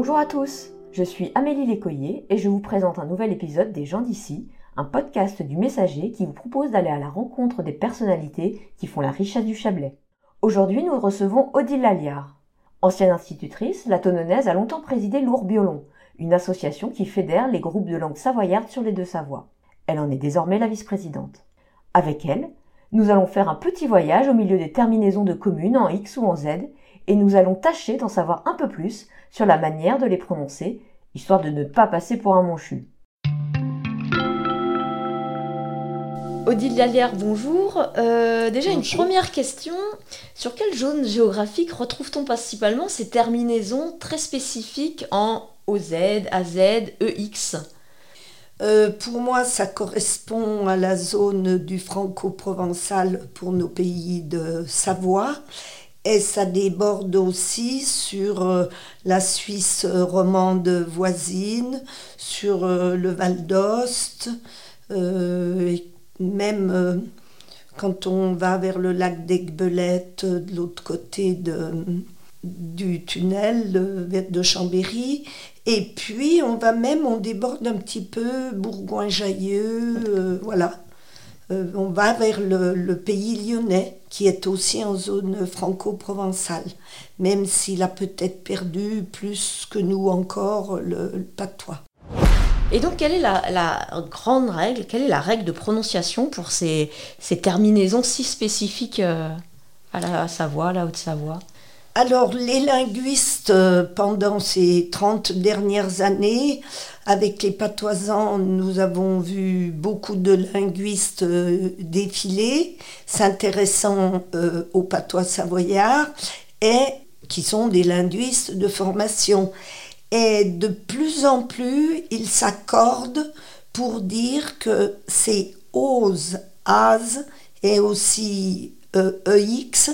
Bonjour à tous, je suis Amélie Lécoyer et je vous présente un nouvel épisode des gens d'ici, un podcast du Messager qui vous propose d'aller à la rencontre des personnalités qui font la richesse du Chablais. Aujourd'hui, nous recevons Odile Laliard. Ancienne institutrice, la Tononnaise a longtemps présidé l'Ourbiolon, une association qui fédère les groupes de langue savoyarde sur les deux Savoies. Elle en est désormais la vice-présidente. Avec elle, nous allons faire un petit voyage au milieu des terminaisons de communes en X ou en Z et nous allons tâcher d'en savoir un peu plus sur la manière de les prononcer, histoire de ne pas passer pour un monchu. Odile Lalière, bonjour. Euh, déjà une première question. Sur quelle zone géographique retrouve-t-on principalement ces terminaisons très spécifiques en OZ, AZ, EX euh, pour moi, ça correspond à la zone du franco-provençal pour nos pays de Savoie. Et ça déborde aussi sur euh, la Suisse romande voisine, sur euh, le Val d'Ost, même quand on va vers le lac d'Aigbelette, de l'autre côté de, du tunnel de Chambéry. Et puis, on va même, on déborde un petit peu Bourgoin-Jailleux, euh, voilà. Euh, on va vers le, pays lyonnais, qui est aussi en zone franco-provençale, même s'il a peut-être perdu plus que nous encore le, patois. Et donc, quelle est la, grande règle, quelle est la règle de prononciation pour ces, terminaisons si spécifiques euh, à la Savoie, la Haute-Savoie? Alors, les linguistes, euh, pendant ces 30 dernières années, avec les patoisans, nous avons vu beaucoup de linguistes euh, défiler, s'intéressant euh, au patois savoyard, et qui sont des linguistes de formation. Et de plus en plus, ils s'accordent pour dire que c'est OS, AS et aussi EX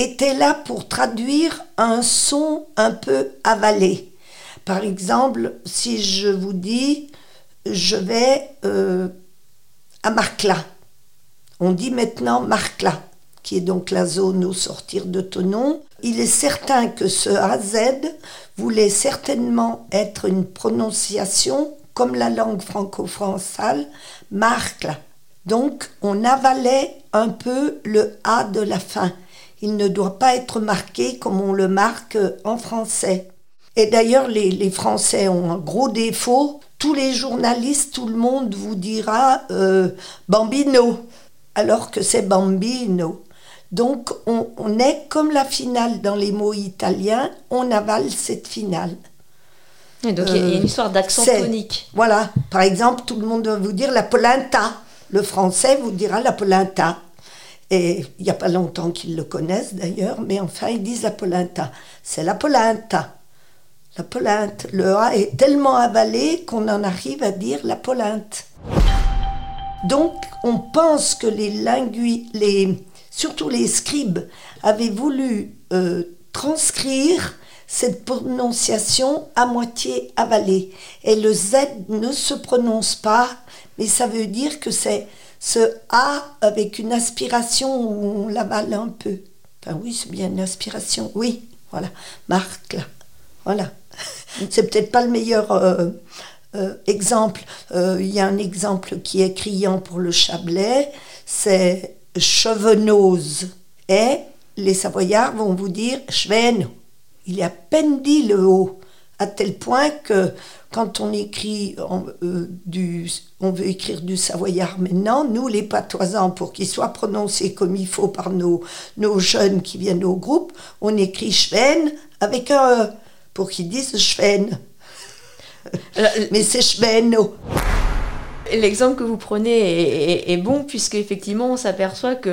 était là pour traduire un son un peu avalé. Par exemple, si je vous dis je vais euh, à Marcla, on dit maintenant Marcla, qui est donc la zone au sortir de Tonon. Il est certain que ce AZ voulait certainement être une prononciation comme la langue franco-françale, Marcla. Donc on avalait un peu le A de la fin il ne doit pas être marqué comme on le marque en français. Et d'ailleurs, les, Français ont un gros défaut. Tous les journalistes, tout le monde vous dira euh, bambino, alors que c'est bambino. Donc, on, est comme la finale dans les mots italiens, on avale cette finale. Et donc, il y a une euh, histoire d'accent tonique. Voilà. Par exemple, tout le monde va vous dire la polenta. Le français vous dira la polenta. Et il n'y a pas longtemps qu'ils le connaissent d'ailleurs, mais enfin ils disent la polenta. C'est la polenta. La polente. Le A est tellement avalé qu'on en arrive à dire la polente. Donc on pense que les linguistes, les, surtout les scribes, avaient voulu euh, transcrire cette prononciation à moitié avalée. Et le Z ne se prononce pas, mais ça veut dire que c'est ce A avec une aspiration où on l'avale un peu. Enfin oui, c'est bien une aspiration. Oui, voilà. Marque là. Voilà. c'est peut-être pas le meilleur euh, euh, exemple. Euh, il y a un exemple qui est criant pour le Chablais, c'est chevenose. Et les Savoyards vont vous dire cheveno. Il est à peine dit le haut, à tel point que quand on écrit euh, du, on veut écrire du savoyard maintenant, nous les patoisans, pour qu'il soit prononcé comme il faut par nos, nos jeunes qui viennent au groupe, on écrit Schwen avec un E, pour qu'ils disent Schwen. Euh, Mais c'est Schweno. L'exemple que vous prenez est, bon puisque effectivement on s'aperçoit que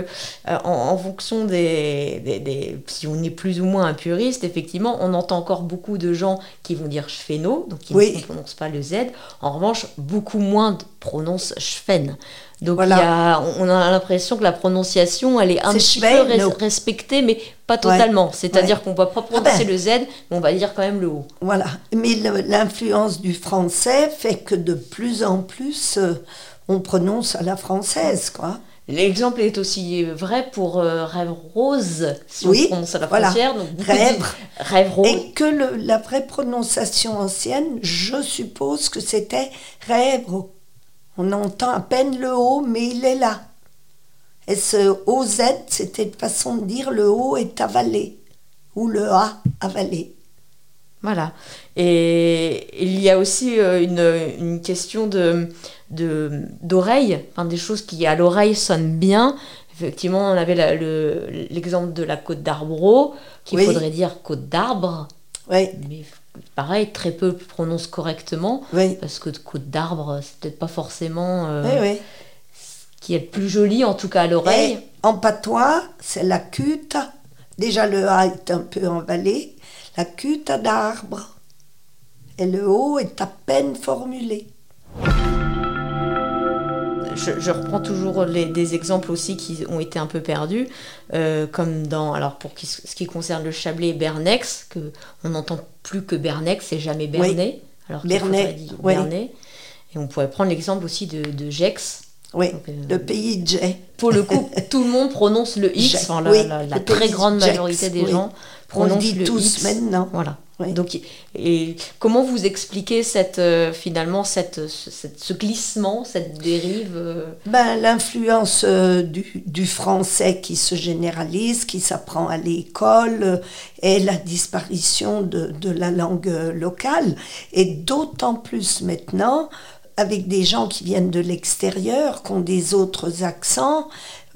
euh, en, fonction des, des, si on est plus ou moins un puriste, effectivement on entend encore beaucoup de gens qui vont dire schfeno, donc qui ne prononcent pas le Z. En revanche, beaucoup moins prononcent schfen. Donc on a l'impression que la prononciation, elle est un petit peu respectée, mais pas totalement. C'est-à-dire qu'on ne va pas ah prononcer ben. le Z, mais on va dire quand même le O. Voilà. Mais l'influence du français fait que de plus en plus, euh, on prononce à la française, quoi. L'exemple est aussi vrai pour euh, rêve rose, si Oui, on prononce à la voilà. frontière. Donc beaucoup Rêve. rêve rose. Et que le- la vraie prononciation ancienne, je suppose que c'était Rêbre. On entend à peine le O, mais il est là. Et ce OZ, c'était une façon de dire le O est avalé, ou le A avalé. Voilà. Et il y a aussi euh, une, une question de de- d'oreille, enfin, des choses qui à l'oreille sonnent bien. Effectivement, on avait le- l'exemple de la côte d'Arbreau, qu'il Oui. faudrait dire côte d'arbre, Oui, mais pareil, très peu le prononcent correctement, oui, parce que côte d'arbre, c'est peut-être pas forcément euh, oui, oui. Qui est le plus joli, en tout cas à l'oreille. En patois, c'est la cute. Déjà, le A est un peu envalé. La cute d'arbre. Et le O est à peine formulé. je, je reprends toujours les- des exemples aussi qui ont été un peu perdus, euh, comme dans, alors pour qui- ce qui concerne le Chablais Bernex, que on n'entend plus que Bernex et jamais Bernay, alors dire oui. Bernay. Et on pourrait prendre l'exemple aussi de, de Gex. Oui, Donc, euh, le pays Jay. Pour le coup, tout le monde prononce le X, enfin, la, oui, la- la le très grande majorité des oui. gens prononcent dit le tous X. maintenant. Voilà. Oui. Donc, et comment vous expliquez cette, euh, finalement cette, ce, glissement, cette dérive euh, Ben, L'influence euh, du, du français qui se généralise, qui s'apprend à l'école, et la disparition de, de la langue locale. Et d'autant plus maintenant, avec des gens qui viennent de l'extérieur, qui ont des autres accents,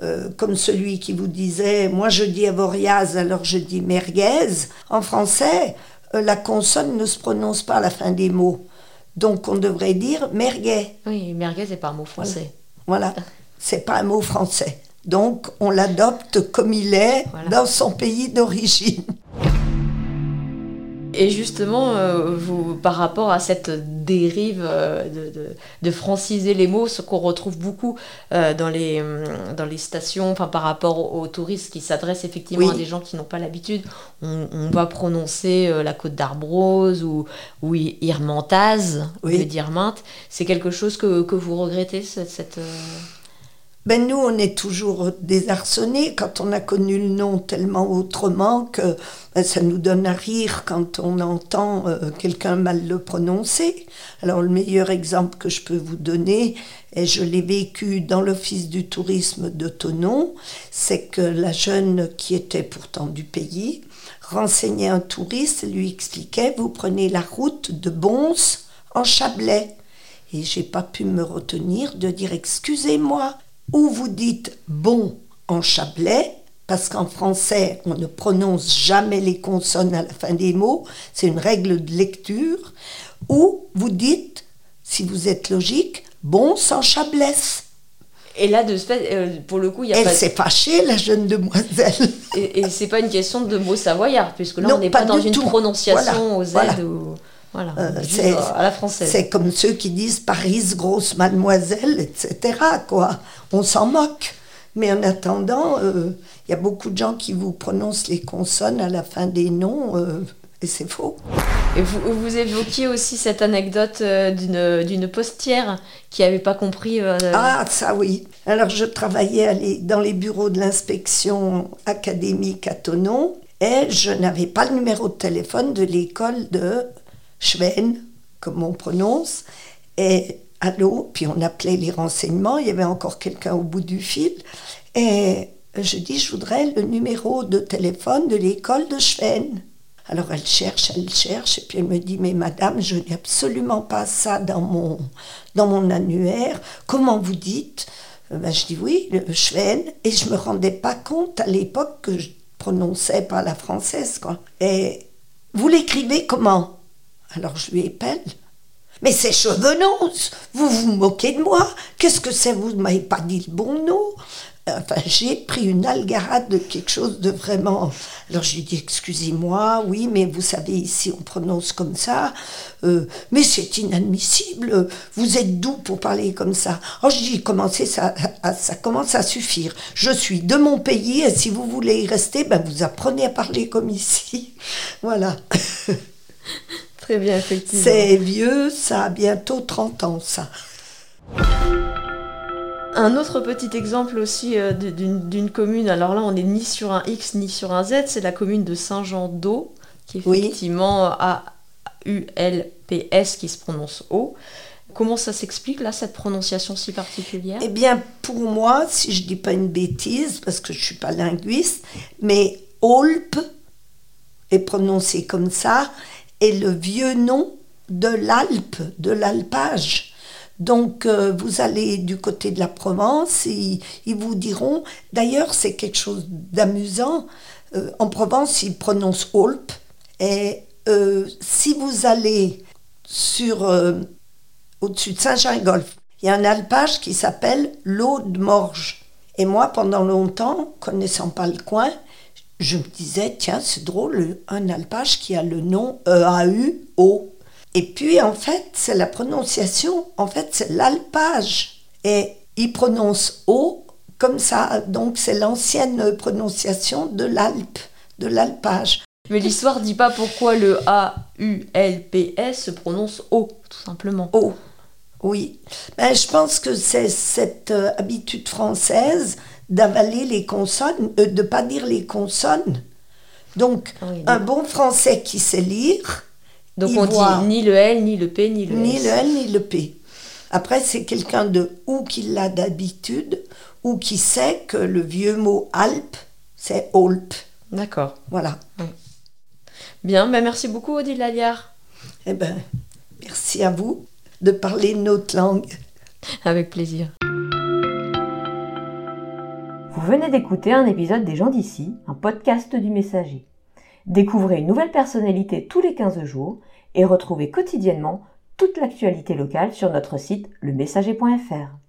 euh, comme celui qui vous disait, moi je dis avoriaz, alors je dis merguez. En français, euh, la consonne ne se prononce pas à la fin des mots. Donc on devrait dire merguez. Oui, merguez n'est pas un mot français. Voilà, c'est pas un mot français. Donc on l'adopte comme il est Voilà. dans son pays d'origine. Et justement, euh, vous, par rapport à cette dérive euh, de, de, de franciser les mots, ce qu'on retrouve beaucoup euh, dans, les, hum, dans les stations, enfin par rapport aux, touristes qui s'adressent effectivement Oui. à des gens qui n'ont pas l'habitude, on, on va prononcer la côte d'Arbrose ou, ou Irmantaz, au Oui. d'Irminte. C'est quelque chose que, que vous regrettez, cette... cette, Ben nous, on est toujours désarçonnés quand on a connu le nom tellement autrement que ben, ça nous donne à rire quand on entend euh, quelqu'un mal le prononcer. Alors le meilleur exemple que je peux vous donner, et je l'ai vécu dans l'office du tourisme de Tonon, c'est que la jeune qui était pourtant du pays renseignait un touriste lui expliquait, vous prenez la route de Bons en Chablais. Et j'ai pas pu me retenir de dire excusez-moi, ou vous dites bon en chablais, parce qu'en français, on ne prononce jamais les consonnes à la fin des mots, c'est une règle de lecture, ou vous dites, si vous êtes logique, bon sans chablesse. Et là, de euh, pour le coup, il y a Elle pas... s'est fâchée, la jeune demoiselle. Et, et c'est pas une question de mots savoyards, puisque là, Non, on n'est pas pas, dans une tout. prononciation Voilà, au Z voilà. ou... Voilà, Euh, c'est- à la française. C'est comme ceux qui disent Paris, grosse mademoiselle, etc. Quoi. On s'en moque. Mais en attendant, euh, il y a beaucoup de gens qui vous prononcent les consonnes à la fin des noms, euh, et c'est faux. Et vous, vous évoquiez aussi cette anecdote euh, d'une postière qui n'avait pas compris. euh, Ah, ça oui. Alors, je travaillais dans les bureaux de l'inspection académique à Tonon et je n'avais pas le numéro de téléphone de l'école de Schwen, comme on prononce. Et allô, puis on appelait les renseignements, il y avait encore quelqu'un au bout du fil. Et je dis, je voudrais le numéro de téléphone de l'école de Schwen. Alors elle cherche, elle cherche, et puis elle me dit, mais madame, je n'ai absolument pas ça dans mon, annuaire. Comment vous dites? Euh, ben, Je dis oui, le Schwen, et je me rendais pas compte à l'époque que je prononçais pas la française. Et vous l'écrivez comment? Alors je lui épelle. Mais c'est chevenose Vous vous moquez de moi Qu'est-ce que c'est Vous ne m'avez pas dit le bon nom? Enfin, j'ai pris une algarade de quelque chose de vraiment. Alors je lui dis excusez-moi, oui, mais vous savez ici on prononce comme ça, Euh, mais c'est inadmissible. Vous êtes doux pour parler comme ça. Oh, je dis commencez ça, ça commence à suffire. Je suis de mon pays et si vous voulez y rester, ben vous apprenez à parler comme ici. Voilà. Très bien, effectivement. C'est vieux, ça a bientôt 30 ans, ça. Un autre petit exemple aussi euh, d'une commune, alors là on n'est ni sur un X ni sur un Z, c'est la commune de Saint-Jean-d'Eau, qui est effectivement A-U-L-P-S qui se prononce O. Comment ça s'explique là, cette prononciation si particulière? Eh bien, pour moi, si je dis pas une bêtise, parce que je suis pas linguiste, mais Olpe est prononcé comme ça, est le vieux nom de l'Alpe, de l'alpage. Donc, euh, vous allez du côté de la Provence et ils vous diront, d'ailleurs, c'est quelque chose d'amusant. Euh, en Provence, ils prononcent Olpe. Et euh, si vous allez sur au-dessus de Saint-Gingolf, il y a un alpage qui s'appelle l'eau de. Et moi, pendant longtemps, connaissant pas le coin, je me disais, tiens, c'est drôle, un alpage qui a le nom E-A-U-O. Et puis, en fait, c'est la prononciation, en fait, c'est l'alpage. Et il prononce O comme ça, donc c'est l'ancienne prononciation de l'Alpe, de l'alpage. Mais l'histoire dit pas pourquoi le A-U-L-P-S se prononce O, tout simplement. O, oui. Ben, je pense que c'est cette euh, habitude française d'avaler les consonnes, euh, de ne pas dire les consonnes. Donc, un bon français qui sait lire, donc on dit ni le L, ni le P, ni le Ni le L, ni le P. Après, c'est quelqu'un de ou qui l'a d'habitude, ou qui sait que le vieux mot Alpe, c'est Olpe. D'accord. Voilà. Bien, ben merci beaucoup Odile Laliard. Eh ben, merci à vous de parler notre langue. Avec plaisir. Vous venez d'écouter un épisode des gens d'ici, un podcast du messager. Découvrez une nouvelle personnalité tous les 15 jours et retrouvez quotidiennement toute l'actualité locale sur notre site lemessager.fr.